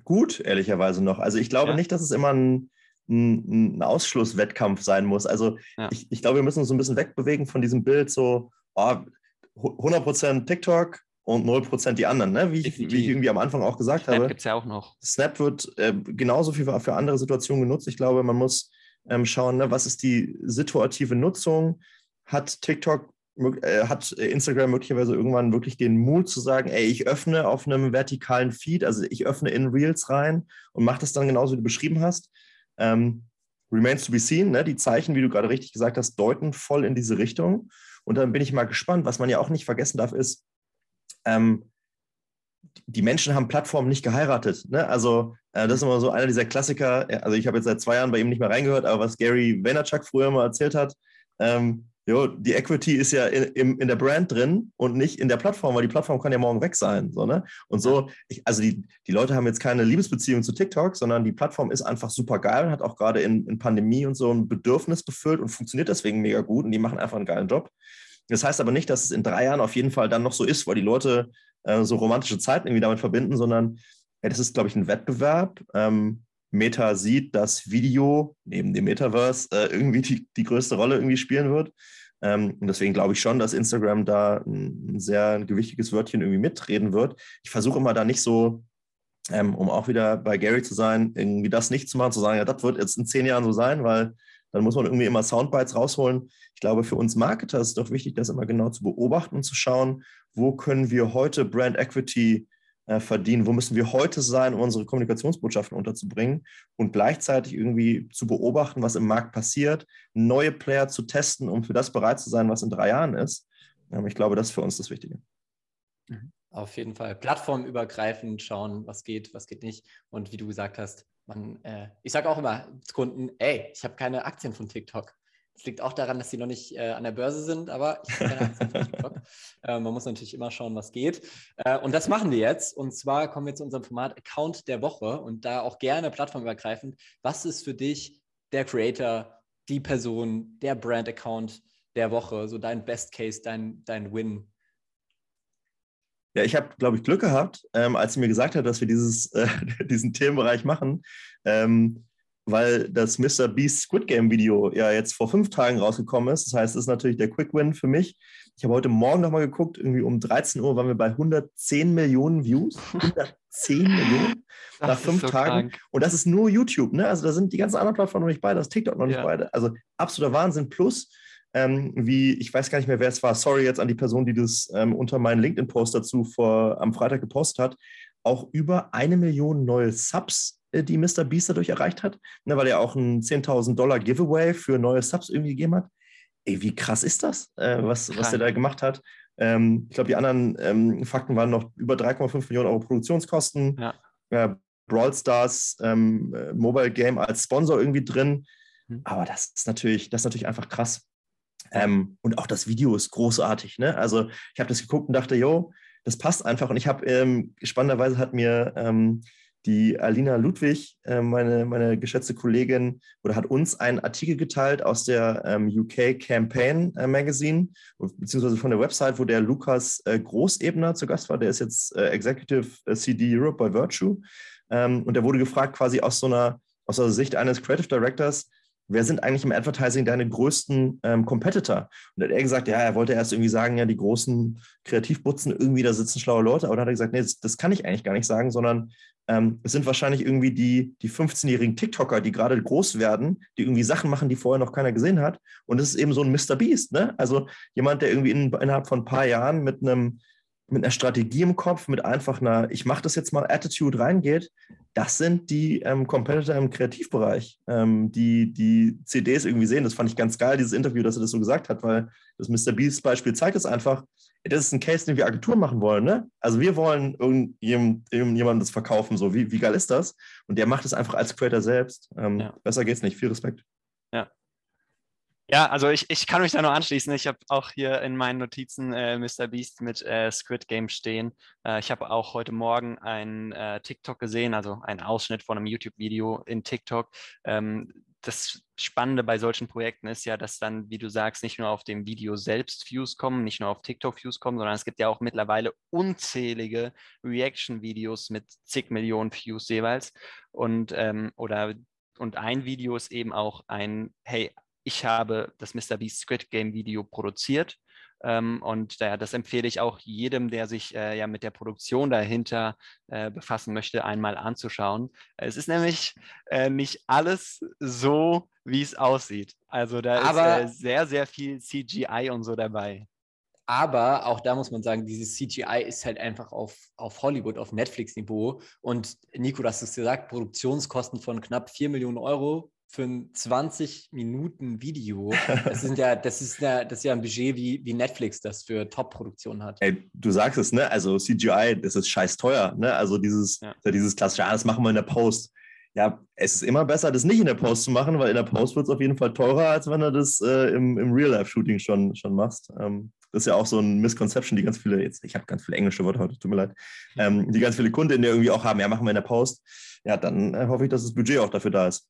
Gut, ehrlicherweise noch. Also ich glaube ja. nicht, dass es immer ein, ein, ein Ausschlusswettkampf sein muss. Also ja. ich, ich glaube, wir müssen uns so ein bisschen wegbewegen von diesem Bild so, oh, 100% TikTok, und 0% die anderen, ne? wie, ich, wie ich irgendwie am Anfang auch gesagt Snap habe. gibt es ja auch noch. Snap wird äh, genauso viel für andere Situationen genutzt. Ich glaube, man muss ähm, schauen, ne, was ist die situative Nutzung. Hat TikTok, äh, hat Instagram möglicherweise irgendwann wirklich den Mut zu sagen, ey, ich öffne auf einem vertikalen Feed, also ich öffne in Reels rein und mache das dann genauso, wie du beschrieben hast. Ähm, remains to be seen, ne? die Zeichen, wie du gerade richtig gesagt hast, deuten voll in diese Richtung. Und dann bin ich mal gespannt. Was man ja auch nicht vergessen darf, ist, ähm, die Menschen haben Plattformen nicht geheiratet. Ne? Also äh, das ist immer so einer dieser Klassiker. Also ich habe jetzt seit zwei Jahren bei ihm nicht mehr reingehört, aber was Gary Vaynerchuk früher mal erzählt hat, ähm, jo, die Equity ist ja in, in, der Brand drin und nicht in der Plattform, weil die Plattform kann ja morgen weg sein. So, ne? Und so, ich, also die, die Leute haben jetzt keine Liebesbeziehung zu TikTok, sondern die Plattform ist einfach super geil und hat auch gerade in, in Pandemie und so ein Bedürfnis befüllt und funktioniert deswegen mega gut und die machen einfach einen geilen Job. Das heißt aber nicht, dass es in drei Jahren auf jeden Fall dann noch so ist, weil die Leute äh, so romantische Zeiten irgendwie damit verbinden, sondern ja, das ist, glaube ich, ein Wettbewerb. Ähm, Meta sieht, dass Video neben dem Metaverse äh, irgendwie die, die größte Rolle irgendwie spielen wird. Ähm, und deswegen glaube ich schon, dass Instagram da ein, sehr gewichtiges Wörtchen irgendwie mitreden wird. Ich versuche immer da nicht so ähm, um auch wieder bei Gary zu sein, irgendwie das nicht zu machen, zu sagen, ja, das wird jetzt in zehn Jahren so sein, weil dann muss man irgendwie immer Soundbites rausholen. Ich glaube, für uns Marketer ist es doch wichtig, das immer genau zu beobachten und zu schauen, wo können wir heute Brand Equity äh, verdienen, wo müssen wir heute sein, um unsere Kommunikationsbotschaften unterzubringen und gleichzeitig irgendwie zu beobachten, was im Markt passiert, neue Player zu testen, um für das bereit zu sein, was in drei Jahren ist. Ähm, ich glaube, das ist für uns das Wichtige. Mhm. Auf jeden Fall. Plattformübergreifend schauen, was geht, was geht nicht. Und wie du gesagt hast, man, äh, ich sage auch immer zu Kunden, ey, ich habe keine Aktien von TikTok. Das liegt auch daran, dass sie noch nicht äh, an der Börse sind, aber ich habe keine Aktien von TikTok. Äh, man muss natürlich immer schauen, was geht. Äh, und das machen wir jetzt. Und zwar kommen wir zu unserem Format Account der Woche und da auch gerne plattformübergreifend. Was ist für dich der Creator, die Person, der Brand-Account der Woche, so dein Best Case, dein, dein Win ja, ich habe, glaube ich, Glück gehabt, ähm, als sie mir gesagt hat, dass wir dieses, äh, diesen Themenbereich machen, ähm, weil das Mr. Beast Squid Game Video ja jetzt vor fünf Tagen rausgekommen ist. Das heißt, es ist natürlich der Quick Win für mich. Ich habe heute Morgen nochmal geguckt, irgendwie um 13 Uhr waren wir bei 110 Millionen Views. 110 Millionen nach fünf so Tagen. Krank. Und das ist nur YouTube, ne? Also da sind die ganzen anderen Plattformen noch nicht bei, das TikTok noch nicht ja. bei. Also absoluter Wahnsinn. Plus, ähm, wie, ich weiß gar nicht mehr, wer es war, sorry jetzt an die Person, die das ähm, unter meinen LinkedIn-Post dazu vor, am Freitag gepostet hat, auch über eine Million neue Subs, äh, die Mr. Beast dadurch erreicht hat, ne, weil er auch ein 10.000 Dollar Giveaway für neue Subs irgendwie gegeben hat. Ey, wie krass ist das, äh, was, was er da gemacht hat? Ähm, ich glaube, die anderen ähm, Fakten waren noch über 3,5 Millionen Euro Produktionskosten. Ja. Äh, Brawl Stars ähm, äh, Mobile Game als Sponsor irgendwie drin. Hm. Aber das ist natürlich, das ist natürlich einfach krass. Ähm, und auch das Video ist großartig. Ne? Also ich habe das geguckt und dachte, yo, das passt einfach. Und ich habe ähm, spannenderweise hat mir ähm, die Alina Ludwig, äh, meine, meine geschätzte Kollegin, oder hat uns einen Artikel geteilt aus der ähm, UK Campaign äh, Magazine, beziehungsweise von der Website, wo der Lukas äh, Großebner zu Gast war. Der ist jetzt äh, Executive äh, CD Europe bei Virtue. Ähm, und der wurde gefragt, quasi aus so einer, aus der Sicht eines Creative Directors, wer sind eigentlich im Advertising deine größten ähm, Competitor? Und dann hat er gesagt, ja, er wollte erst irgendwie sagen, ja, die großen Kreativbutzen, irgendwie da sitzen schlaue Leute. Aber dann hat er gesagt, nee, das, das kann ich eigentlich gar nicht sagen, sondern ähm, es sind wahrscheinlich irgendwie die, die 15-jährigen TikToker, die gerade groß werden, die irgendwie Sachen machen, die vorher noch keiner gesehen hat. Und es ist eben so ein Mr. Beast, ne? Also jemand, der irgendwie in, innerhalb von ein paar Jahren mit einem mit einer Strategie im Kopf, mit einfach einer, ich mache das jetzt mal Attitude reingeht, das sind die ähm, Competitor im Kreativbereich, ähm, die die CDs irgendwie sehen. Das fand ich ganz geil, dieses Interview, dass er das so gesagt hat, weil das Mr. Beast Beispiel zeigt es einfach. Das ist ein Case, den wir Agenturen machen wollen. Ne? Also wir wollen irgendjemandem das verkaufen. So, wie, wie geil ist das? Und der macht es einfach als Creator selbst. Ähm, ja. Besser geht's nicht. Viel Respekt. Ja, also ich, ich kann mich da nur anschließen. Ich habe auch hier in meinen Notizen äh, Mr. Beast mit äh, Squid Game stehen. Äh, ich habe auch heute Morgen ein äh, TikTok gesehen, also einen Ausschnitt von einem YouTube-Video in TikTok. Ähm, das Spannende bei solchen Projekten ist ja, dass dann, wie du sagst, nicht nur auf dem Video selbst Views kommen, nicht nur auf TikTok Views kommen, sondern es gibt ja auch mittlerweile unzählige Reaction-Videos mit zig Millionen Views jeweils. Und ähm, oder und ein Video ist eben auch ein, hey, ich habe das Mr. Beast Squid Game Video produziert. Ähm, und äh, das empfehle ich auch jedem, der sich äh, ja mit der Produktion dahinter äh, befassen möchte, einmal anzuschauen. Es ist nämlich äh, nicht alles so, wie es aussieht. Also da Aber ist äh, sehr, sehr viel CGI und so dabei. Aber auch da muss man sagen, dieses CGI ist halt einfach auf, auf Hollywood, auf Netflix-Niveau. Und Nico, du hast es gesagt, Produktionskosten von knapp 4 Millionen Euro für ein 20 Minuten Video. Das, sind ja, das, ist ja, das ist ja ein Budget, wie, wie Netflix das für Top-Produktionen hat. Ey, du sagst es, ne? Also CGI, das ist scheiß teuer, ne? Also dieses, ja. dieses klassische, ja, das machen wir in der Post. Ja, es ist immer besser, das nicht in der Post zu machen, weil in der Post wird es auf jeden Fall teurer, als wenn du das äh, im, im Real-Life-Shooting schon, schon machst. Ähm, das ist ja auch so ein Misconception, die ganz viele, jetzt, ich habe ganz viele englische Worte heute, tut mir leid, ähm, die ganz viele Kunden irgendwie auch haben, ja, machen wir in der Post. Ja, dann äh, hoffe ich, dass das Budget auch dafür da ist.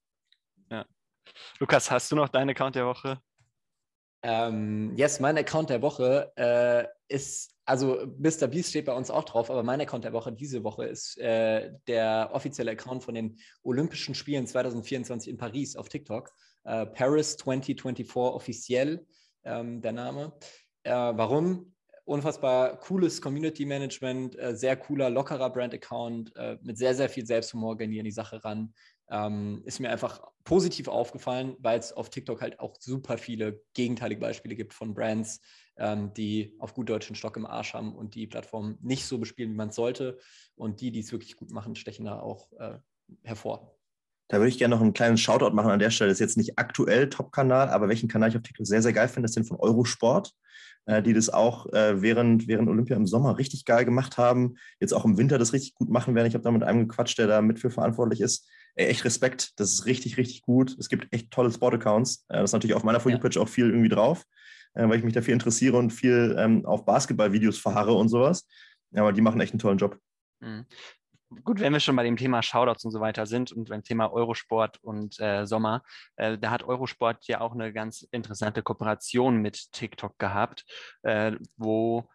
Lukas, hast du noch deinen Account der Woche? Ähm, yes, mein Account der Woche äh, ist, also Mr. Beast steht bei uns auch drauf, aber mein Account der Woche diese Woche ist äh, der offizielle Account von den Olympischen Spielen 2024 in Paris auf TikTok. Äh, Paris 2024 offiziell, ähm, der Name. Äh, warum? unfassbar cooles Community Management, äh, sehr cooler, lockerer Brand-Account, äh, mit sehr, sehr viel Selbsthumor gehen die an die Sache ran. Ähm, ist mir einfach positiv aufgefallen, weil es auf TikTok halt auch super viele gegenteilige Beispiele gibt von Brands, ähm, die auf gut deutschen Stock im Arsch haben und die Plattform nicht so bespielen, wie man es sollte. Und die, die es wirklich gut machen, stechen da auch äh, hervor. Da würde ich gerne noch einen kleinen Shoutout machen an der Stelle. Das ist jetzt nicht aktuell Top-Kanal, aber welchen Kanal ich auf TikTok sehr, sehr geil finde, ist den von Eurosport, äh, die das auch äh, während, während Olympia im Sommer richtig geil gemacht haben. Jetzt auch im Winter das richtig gut machen werden. Ich habe da mit einem gequatscht, der da mit für verantwortlich ist. Ey, echt Respekt. Das ist richtig, richtig gut. Es gibt echt tolle Sport-Accounts. Äh, das ist natürlich auf meiner Folio-Pitch ja. auch viel irgendwie drauf, äh, weil ich mich dafür interessiere und viel ähm, auf Basketball-Videos verharre und sowas. Aber die machen echt einen tollen Job. Mhm gut, wenn wir schon bei dem Thema Shoutouts und so weiter sind und beim Thema Eurosport und äh, Sommer, äh, da hat Eurosport ja auch eine ganz interessante Kooperation mit TikTok gehabt, äh, wo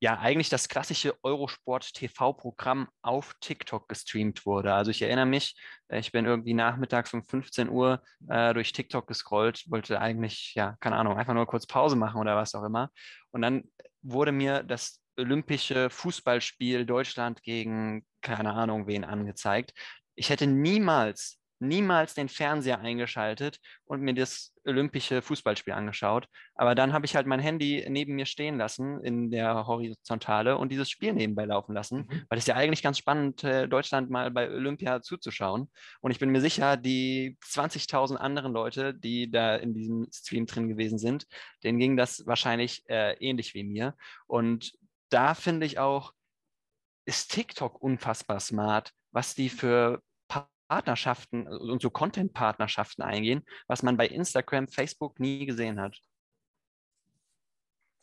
ja eigentlich das klassische Eurosport TV-Programm auf TikTok gestreamt wurde. Also ich erinnere mich, äh, ich bin irgendwie nachmittags um 15 Uhr äh, durch TikTok gescrollt, wollte eigentlich, ja, keine Ahnung, einfach nur kurz Pause machen oder was auch immer. Und dann wurde mir das olympische Fußballspiel Deutschland gegen keine Ahnung wen angezeigt. Ich hätte niemals, niemals den Fernseher eingeschaltet und mir das olympische Fußballspiel angeschaut. Aber dann habe ich halt mein Handy neben mir stehen lassen in der Horizontale und dieses Spiel nebenbei laufen lassen, mhm. weil es ja eigentlich ganz spannend, äh, Deutschland mal bei Olympia zuzuschauen. Und ich bin mir sicher, die 20.000 anderen Leute, die da in diesem Stream drin gewesen sind, denen ging das wahrscheinlich äh, ähnlich wie mir. Und da finde ich auch, ist TikTok unfassbar smart, was die für Partnerschaften und so Content-Partnerschaften eingehen, was man bei Instagram, Facebook nie gesehen hat.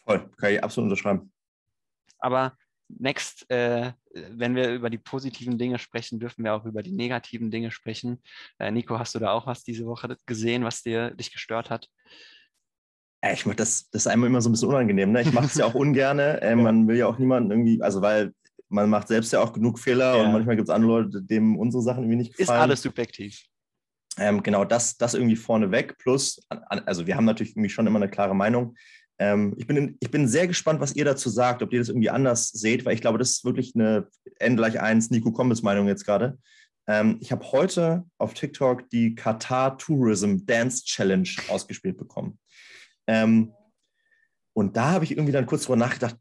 Voll, kann ich absolut unterschreiben. Aber next, äh, wenn wir über die positiven Dinge sprechen, dürfen wir auch über die negativen Dinge sprechen. Äh, Nico, hast du da auch was diese Woche gesehen, was dir dich gestört hat? ich mach das, das ist einmal immer so ein bisschen unangenehm. Ne? Ich mache es ja auch ungern. Äh, man will ja auch niemanden irgendwie, also weil man macht selbst ja auch genug Fehler ja. und manchmal gibt es andere Leute, denen unsere Sachen irgendwie nicht gefallen. Ist alles subjektiv. Ähm, genau, das, das irgendwie vorneweg. Plus, also wir haben natürlich irgendwie schon immer eine klare Meinung. Ähm, ich, bin in, ich bin sehr gespannt, was ihr dazu sagt, ob ihr das irgendwie anders seht, weil ich glaube, das ist wirklich eine N gleich 1 Nico Kombis Meinung jetzt gerade. Ähm, ich habe heute auf TikTok die Qatar Tourism Dance Challenge ausgespielt bekommen. Ähm, und da habe ich irgendwie dann kurz drüber nachgedacht,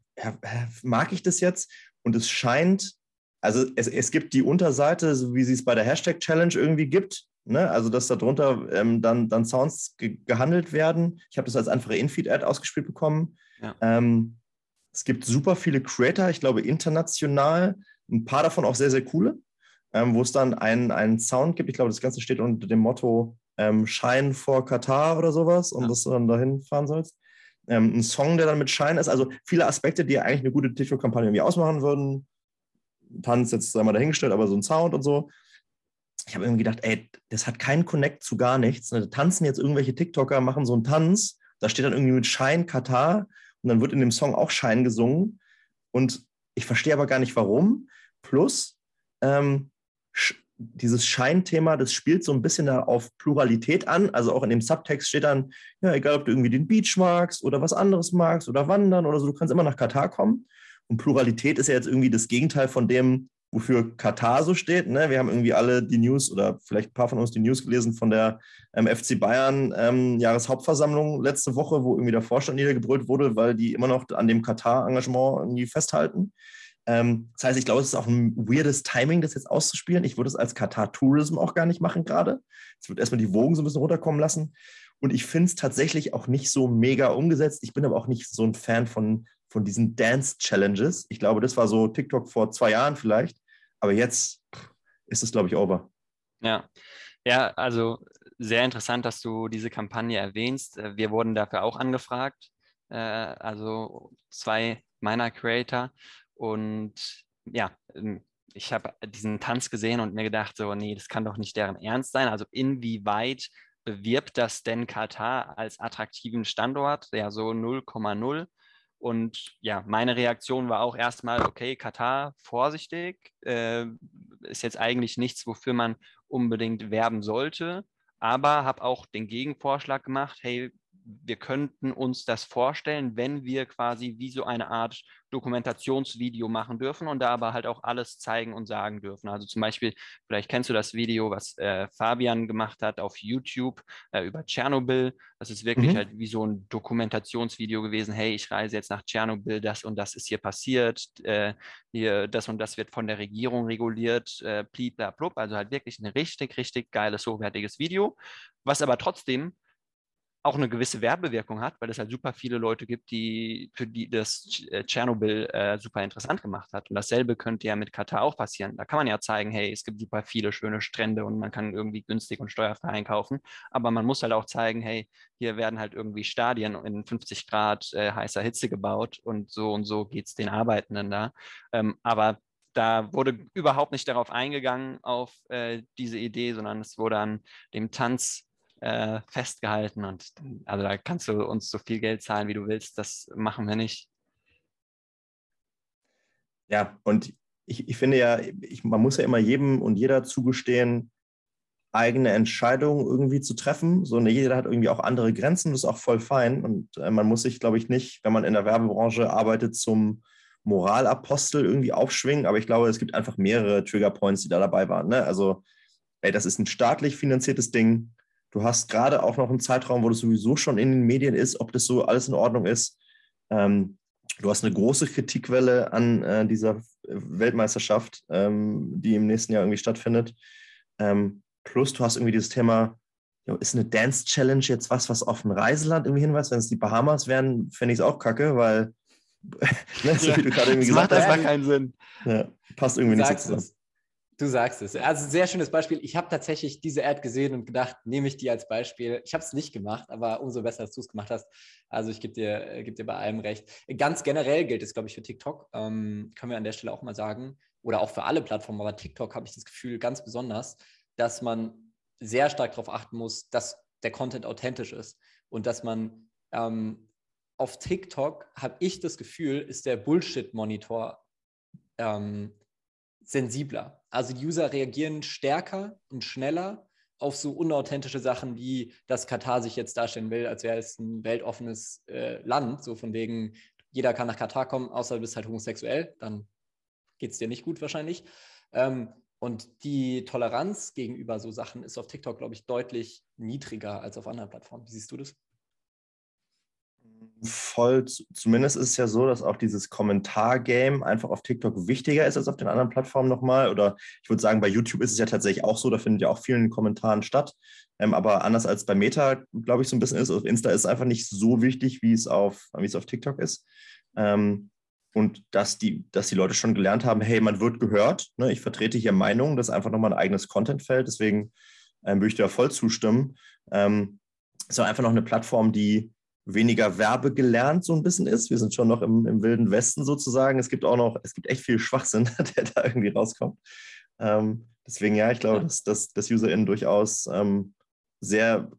mag ich das jetzt? Und es scheint, also es, es gibt die Unterseite, so wie sie es bei der Hashtag Challenge irgendwie gibt, ne? also dass darunter ähm, dann, dann Sounds ge gehandelt werden. Ich habe das als einfache Infeed-Ad ausgespielt bekommen. Ja. Ähm, es gibt super viele Creator, ich glaube international, ein paar davon auch sehr, sehr coole, ähm, wo es dann einen, Sound gibt. Ich glaube, das Ganze steht unter dem Motto ähm, Shine vor Katar oder sowas und ja. dass du dann dahin fahren sollst ähm, ein Song, der dann mit Schein ist. Also viele Aspekte, die eigentlich eine gute TikTok-Kampagne irgendwie ausmachen würden. Tanz jetzt einmal dahingestellt, aber so ein Sound und so. Ich habe irgendwie gedacht, ey, das hat keinen Connect zu gar nichts. Da tanzen jetzt irgendwelche TikToker, machen so einen Tanz. Da steht dann irgendwie mit Schein Katar und dann wird in dem Song auch Schein gesungen. Und ich verstehe aber gar nicht warum. Plus, ähm, dieses Scheinthema, das spielt so ein bisschen auf Pluralität an. Also auch in dem Subtext steht dann, ja, egal ob du irgendwie den Beach magst oder was anderes magst oder wandern oder so, du kannst immer nach Katar kommen. Und Pluralität ist ja jetzt irgendwie das Gegenteil von dem, wofür Katar so steht. Ne? Wir haben irgendwie alle die News oder vielleicht ein paar von uns die News gelesen von der ähm, FC Bayern ähm, Jahreshauptversammlung letzte Woche, wo irgendwie der Vorstand niedergebrüllt wurde, weil die immer noch an dem Katar-Engagement irgendwie festhalten. Ähm, das heißt, ich glaube, es ist auch ein weirdes Timing, das jetzt auszuspielen. Ich würde es als Qatar Tourism auch gar nicht machen gerade. Es wird erstmal die Wogen so ein bisschen runterkommen lassen. Und ich finde es tatsächlich auch nicht so mega umgesetzt. Ich bin aber auch nicht so ein Fan von, von diesen Dance-Challenges. Ich glaube, das war so TikTok vor zwei Jahren vielleicht. Aber jetzt ist es, glaube ich, over. Ja, ja, also sehr interessant, dass du diese Kampagne erwähnst. Äh, wir wurden dafür auch angefragt. Äh, also zwei meiner Creator. Und ja, ähm, ich habe diesen Tanz gesehen und mir gedacht, so, nee, das kann doch nicht deren Ernst sein. Also inwieweit bewirbt das denn Katar als attraktiven Standort? Ja, so 0,0. Und ja, meine Reaktion war auch erstmal, okay, Katar, vorsichtig, äh, ist jetzt eigentlich nichts, wofür man unbedingt werben sollte. Aber habe auch den Gegenvorschlag gemacht, hey, wir könnten uns das vorstellen, wenn wir quasi wie so eine Art Dokumentationsvideo machen dürfen und da aber halt auch alles zeigen und sagen dürfen. Also zum Beispiel, vielleicht kennst du das Video, was äh, Fabian gemacht hat auf YouTube äh, über Tschernobyl. Das ist wirklich mhm. halt wie so ein Dokumentationsvideo gewesen. Hey, ich reise jetzt nach Tschernobyl, das und das ist hier passiert. Äh, hier, das und das wird von der Regierung reguliert. Äh, blub. Also halt wirklich ein richtig, richtig geiles, hochwertiges Video, was aber trotzdem auch eine gewisse Werbewirkung hat, weil es halt super viele Leute gibt, die für die das äh, Tschernobyl äh, super interessant gemacht hat. Und dasselbe könnte ja mit Katar auch passieren. Da kann man ja zeigen, hey, es gibt super viele schöne Strände und man kann irgendwie günstig und steuerfrei einkaufen. Aber man muss halt auch zeigen, hey, hier werden halt irgendwie Stadien in 50 Grad äh, heißer Hitze gebaut und so und so geht es den Arbeitenden da. Ähm, aber da wurde überhaupt nicht darauf eingegangen, auf äh, diese Idee, sondern es wurde an dem Tanz äh, festgehalten und also da kannst du uns so viel Geld zahlen, wie du willst. Das machen wir nicht. Ja, und ich, ich finde ja, ich, man muss ja immer jedem und jeder zugestehen, eigene Entscheidungen irgendwie zu treffen. So, ne, jeder hat irgendwie auch andere Grenzen, das ist auch voll fein. Und äh, man muss sich, glaube ich, nicht, wenn man in der Werbebranche arbeitet, zum Moralapostel irgendwie aufschwingen. Aber ich glaube, es gibt einfach mehrere Triggerpoints, die da dabei waren. Ne? Also, ey, das ist ein staatlich finanziertes Ding. Du hast gerade auch noch einen Zeitraum, wo das sowieso schon in den Medien ist, ob das so alles in Ordnung ist. Ähm, du hast eine große Kritikwelle an äh, dieser Weltmeisterschaft, ähm, die im nächsten Jahr irgendwie stattfindet. Ähm, plus du hast irgendwie dieses Thema, ist eine Dance Challenge jetzt was, was auf ein Reiseland irgendwie hinweist? Wenn es die Bahamas wären, fände ich es auch kacke, weil ne, so wie du gerade irgendwie gesagt hast. macht einfach keinen Sinn. Ja, passt irgendwie nicht so zusammen. Du sagst es. Also sehr schönes Beispiel. Ich habe tatsächlich diese Ad gesehen und gedacht, nehme ich die als Beispiel. Ich habe es nicht gemacht, aber umso besser, dass du es gemacht hast. Also ich gebe dir, äh, geb dir bei allem recht. Ganz generell gilt es, glaube ich, für TikTok. Ähm, können wir an der Stelle auch mal sagen. Oder auch für alle Plattformen, aber TikTok habe ich das Gefühl ganz besonders, dass man sehr stark darauf achten muss, dass der Content authentisch ist und dass man ähm, auf TikTok, habe ich das Gefühl, ist der Bullshit-Monitor ähm, sensibler. Also die User reagieren stärker und schneller auf so unauthentische Sachen, wie dass Katar sich jetzt darstellen will, als wäre es ein weltoffenes äh, Land, so von wegen, jeder kann nach Katar kommen, außer du bist halt homosexuell, dann geht es dir nicht gut wahrscheinlich. Ähm, und die Toleranz gegenüber so Sachen ist auf TikTok, glaube ich, deutlich niedriger als auf anderen Plattformen. Wie siehst du das? Voll, zumindest ist es ja so, dass auch dieses Kommentar-Game einfach auf TikTok wichtiger ist als auf den anderen Plattformen nochmal. Oder ich würde sagen, bei YouTube ist es ja tatsächlich auch so, da findet ja auch vielen Kommentaren statt. Ähm, aber anders als bei Meta, glaube ich, so ein bisschen ist, auf Insta ist es einfach nicht so wichtig, wie es auf, wie es auf TikTok ist. Ähm, und dass die, dass die Leute schon gelernt haben, hey, man wird gehört. Ne? Ich vertrete hier Meinungen, das ist einfach nochmal ein eigenes Contentfeld. Deswegen ähm, würde ich dir voll zustimmen. Ähm, ist einfach noch eine Plattform, die weniger werbegelernt so ein bisschen ist. Wir sind schon noch im, im, wilden Westen sozusagen. Es gibt auch noch, es gibt echt viel Schwachsinn, der da irgendwie rauskommt. Ähm, deswegen ja, ich glaube, dass, dass, dass UserInnen durchaus ähm, sehr,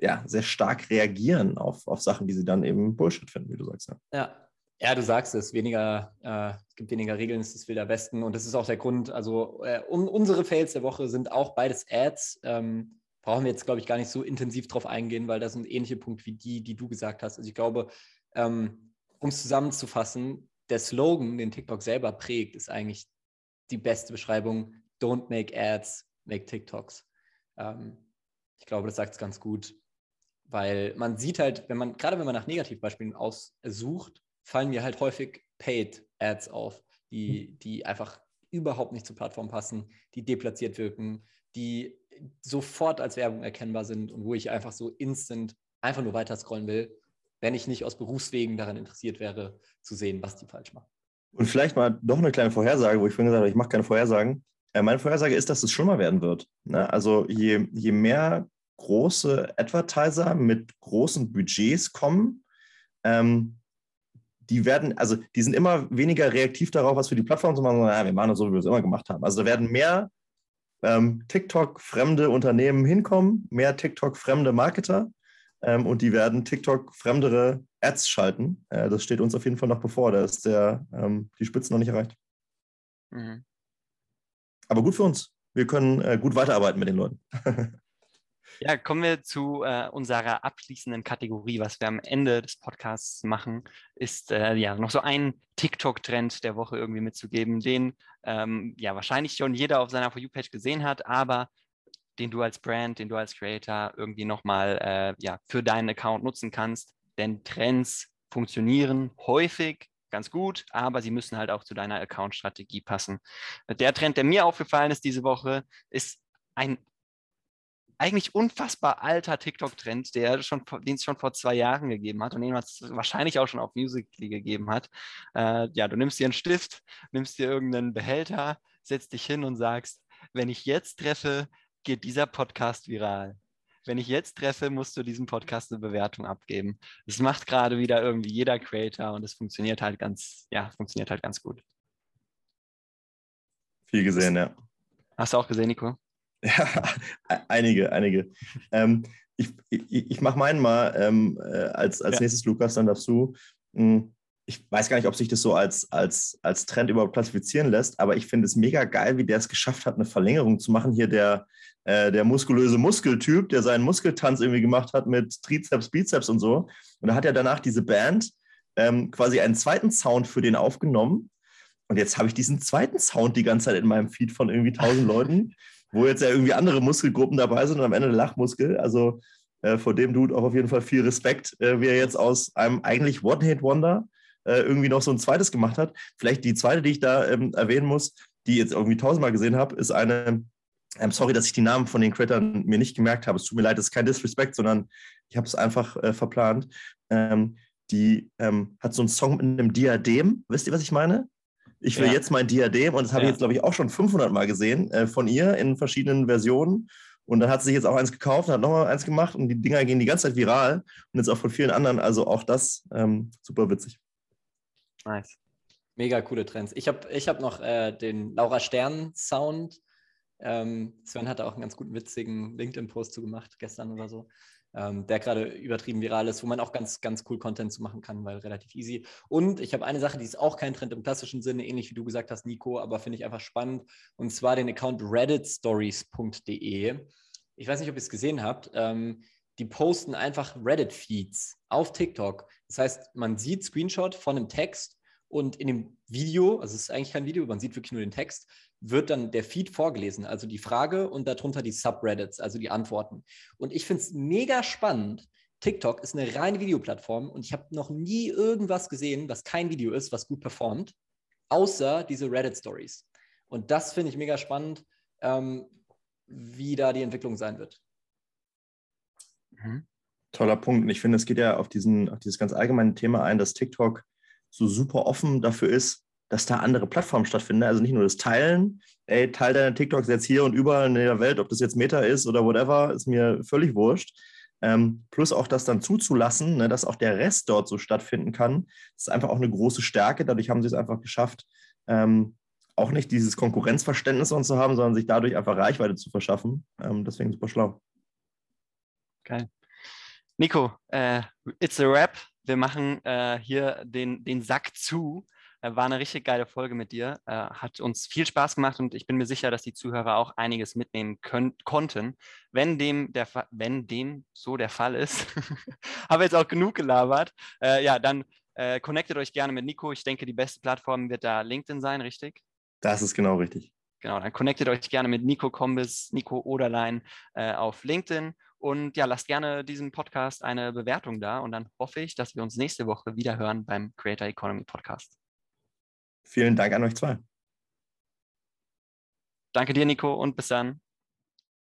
ja, sehr stark reagieren auf, auf Sachen, die sie dann eben Bullshit finden, wie du sagst. Ja, ja. ja du sagst es, weniger, äh, es gibt weniger Regeln, es ist wilder Westen und das ist auch der Grund, also äh, um, unsere Fails der Woche sind auch beides Ads. Ähm, brauchen wir jetzt, glaube ich, gar nicht so intensiv drauf eingehen, weil das sind ähnliche Punkte wie die, die du gesagt hast. Also ich glaube, ähm, um es zusammenzufassen, der Slogan, den TikTok selber prägt, ist eigentlich die beste Beschreibung. Don't make ads, make TikToks. Ähm, ich glaube, das sagt es ganz gut, weil man sieht halt, wenn man, gerade wenn man nach Negativbeispielen aussucht, fallen mir halt häufig Paid Ads auf, die, hm. die einfach überhaupt nicht zur Plattform passen, die deplatziert wirken, die sofort als Werbung erkennbar sind und wo ich einfach so instant einfach nur weiter scrollen will, wenn ich nicht aus Berufswegen daran interessiert wäre, zu sehen, was die falsch machen. Und vielleicht mal doch eine kleine Vorhersage, wo ich vorhin gesagt habe, ich mache keine Vorhersagen. Äh, meine Vorhersage ist, dass es schlimmer werden wird. Ne? Also je, je mehr große Advertiser mit großen Budgets kommen, ähm, die werden, also die sind immer weniger reaktiv darauf, was für die Plattform zu machen, sondern ja, wir machen das so, wie wir es immer gemacht haben. Also da werden mehr ähm, TikTok-fremde Unternehmen hinkommen, mehr TikTok-fremde Marketer ähm, und die werden TikTok-fremdere Ads schalten. Äh, das steht uns auf jeden Fall noch bevor. Da ist der, ähm, die Spitze noch nicht erreicht. Mhm. Aber gut für uns. Wir können äh, gut weiterarbeiten mit den Leuten. Ja, kommen wir zu äh, unserer abschließenden Kategorie. Was wir am Ende des Podcasts machen, ist äh, ja noch so ein TikTok-Trend der Woche irgendwie mitzugeben, den ähm, ja wahrscheinlich schon jeder auf seiner For You-Page gesehen hat, aber den du als Brand, den du als Creator irgendwie nochmal äh, ja, für deinen Account nutzen kannst. Denn Trends funktionieren häufig ganz gut, aber sie müssen halt auch zu deiner Account-Strategie passen. Der Trend, der mir aufgefallen ist diese Woche, ist ein eigentlich unfassbar alter TikTok-Trend, der schon, den es schon vor zwei Jahren gegeben hat und den es wahrscheinlich auch schon auf Musical.ly gegeben hat. Äh, ja, du nimmst dir einen Stift, nimmst dir irgendeinen Behälter, setzt dich hin und sagst, wenn ich jetzt treffe, geht dieser Podcast viral. Wenn ich jetzt treffe, musst du diesem Podcast eine Bewertung abgeben. Das macht gerade wieder irgendwie jeder Creator und es funktioniert halt ganz, ja, funktioniert halt ganz gut. Viel gesehen, ja. Hast du auch gesehen, Nico? Ja, einige, einige. ähm, ich ich, ich mache meinen mal ähm, äh, als, als ja. nächstes, Lukas, dann darfst du. Hm, ich weiß gar nicht, ob sich das so als, als, als Trend überhaupt klassifizieren lässt, aber ich finde es mega geil, wie der es geschafft hat, eine Verlängerung zu machen. Hier der, äh, der muskulöse Muskeltyp, der seinen Muskeltanz irgendwie gemacht hat mit Trizeps, Bizeps und so. Und da hat er danach diese Band ähm, quasi einen zweiten Sound für den aufgenommen. Und jetzt habe ich diesen zweiten Sound die ganze Zeit in meinem Feed von irgendwie tausend Leuten, wo jetzt ja irgendwie andere Muskelgruppen dabei sind und am Ende der Lachmuskel. Also äh, vor dem Dude auch auf jeden Fall viel Respekt, äh, wie er jetzt aus einem eigentlich One-Hit-Wonder äh, irgendwie noch so ein zweites gemacht hat. Vielleicht die zweite, die ich da ähm, erwähnen muss, die jetzt irgendwie tausendmal gesehen habe, ist eine, ähm, sorry, dass ich die Namen von den Creators mir nicht gemerkt habe. Es tut mir leid, das ist kein Disrespect, sondern ich habe es einfach äh, verplant. Ähm, die ähm, hat so einen Song mit einem Diadem. Wisst ihr, was ich meine? Ich will ja. jetzt mein Diadem und das habe ja. ich jetzt, glaube ich, auch schon 500 Mal gesehen äh, von ihr in verschiedenen Versionen. Und dann hat sie sich jetzt auch eins gekauft, hat nochmal eins gemacht und die Dinger gehen die ganze Zeit viral und jetzt auch von vielen anderen. Also auch das ähm, super witzig. Nice. Mega coole Trends. Ich habe ich hab noch äh, den Laura Stern Sound. Ähm, Sven hatte auch einen ganz guten, witzigen LinkedIn-Post zu gemacht, gestern oder so, ähm, der gerade übertrieben viral ist, wo man auch ganz, ganz cool Content zu machen kann, weil relativ easy. Und ich habe eine Sache, die ist auch kein Trend im klassischen Sinne, ähnlich wie du gesagt hast, Nico, aber finde ich einfach spannend, und zwar den Account redditstories.de. Ich weiß nicht, ob ihr es gesehen habt. Ähm, die posten einfach Reddit-Feeds auf TikTok. Das heißt, man sieht Screenshot von einem Text und in dem Video, also es ist eigentlich kein Video, man sieht wirklich nur den Text, wird dann der Feed vorgelesen, also die Frage und darunter die Subreddits, also die Antworten. Und ich finde es mega spannend. TikTok ist eine reine Videoplattform und ich habe noch nie irgendwas gesehen, was kein Video ist, was gut performt, außer diese Reddit-Stories. Und das finde ich mega spannend, ähm, wie da die Entwicklung sein wird. Mhm. Toller Punkt. Und ich finde, es geht ja auf, diesen, auf dieses ganz allgemeine Thema ein, dass TikTok so super offen dafür ist, dass da andere Plattformen stattfinden. Also nicht nur das Teilen, ey, teil deine TikToks jetzt hier und überall in der Welt, ob das jetzt Meta ist oder whatever, ist mir völlig wurscht. Ähm, plus auch das dann zuzulassen, ne, dass auch der Rest dort so stattfinden kann, ist einfach auch eine große Stärke. Dadurch haben sie es einfach geschafft, ähm, auch nicht dieses Konkurrenzverständnis zu haben, sondern sich dadurch einfach Reichweite zu verschaffen. Ähm, deswegen super schlau. Geil. Nico, äh, it's a wrap. Wir machen äh, hier den, den Sack zu. Äh, war eine richtig geile Folge mit dir. Äh, hat uns viel Spaß gemacht und ich bin mir sicher, dass die Zuhörer auch einiges mitnehmen können, konnten. Wenn dem, der, wenn dem so der Fall ist, habe jetzt auch genug gelabert. Äh, ja, dann connectet euch gerne mit Nico. Ich denke, die beste Plattform wird da LinkedIn sein, richtig? Das ist genau richtig. Genau, dann connectet euch gerne mit Nico Kombis, Nico Oderlein auf LinkedIn und ja, lasst gerne diesem Podcast eine Bewertung da und dann hoffe ich, dass wir uns nächste Woche wieder hören beim Creator Economy Podcast. Vielen Dank an euch zwei. Danke dir, Nico, und bis dann.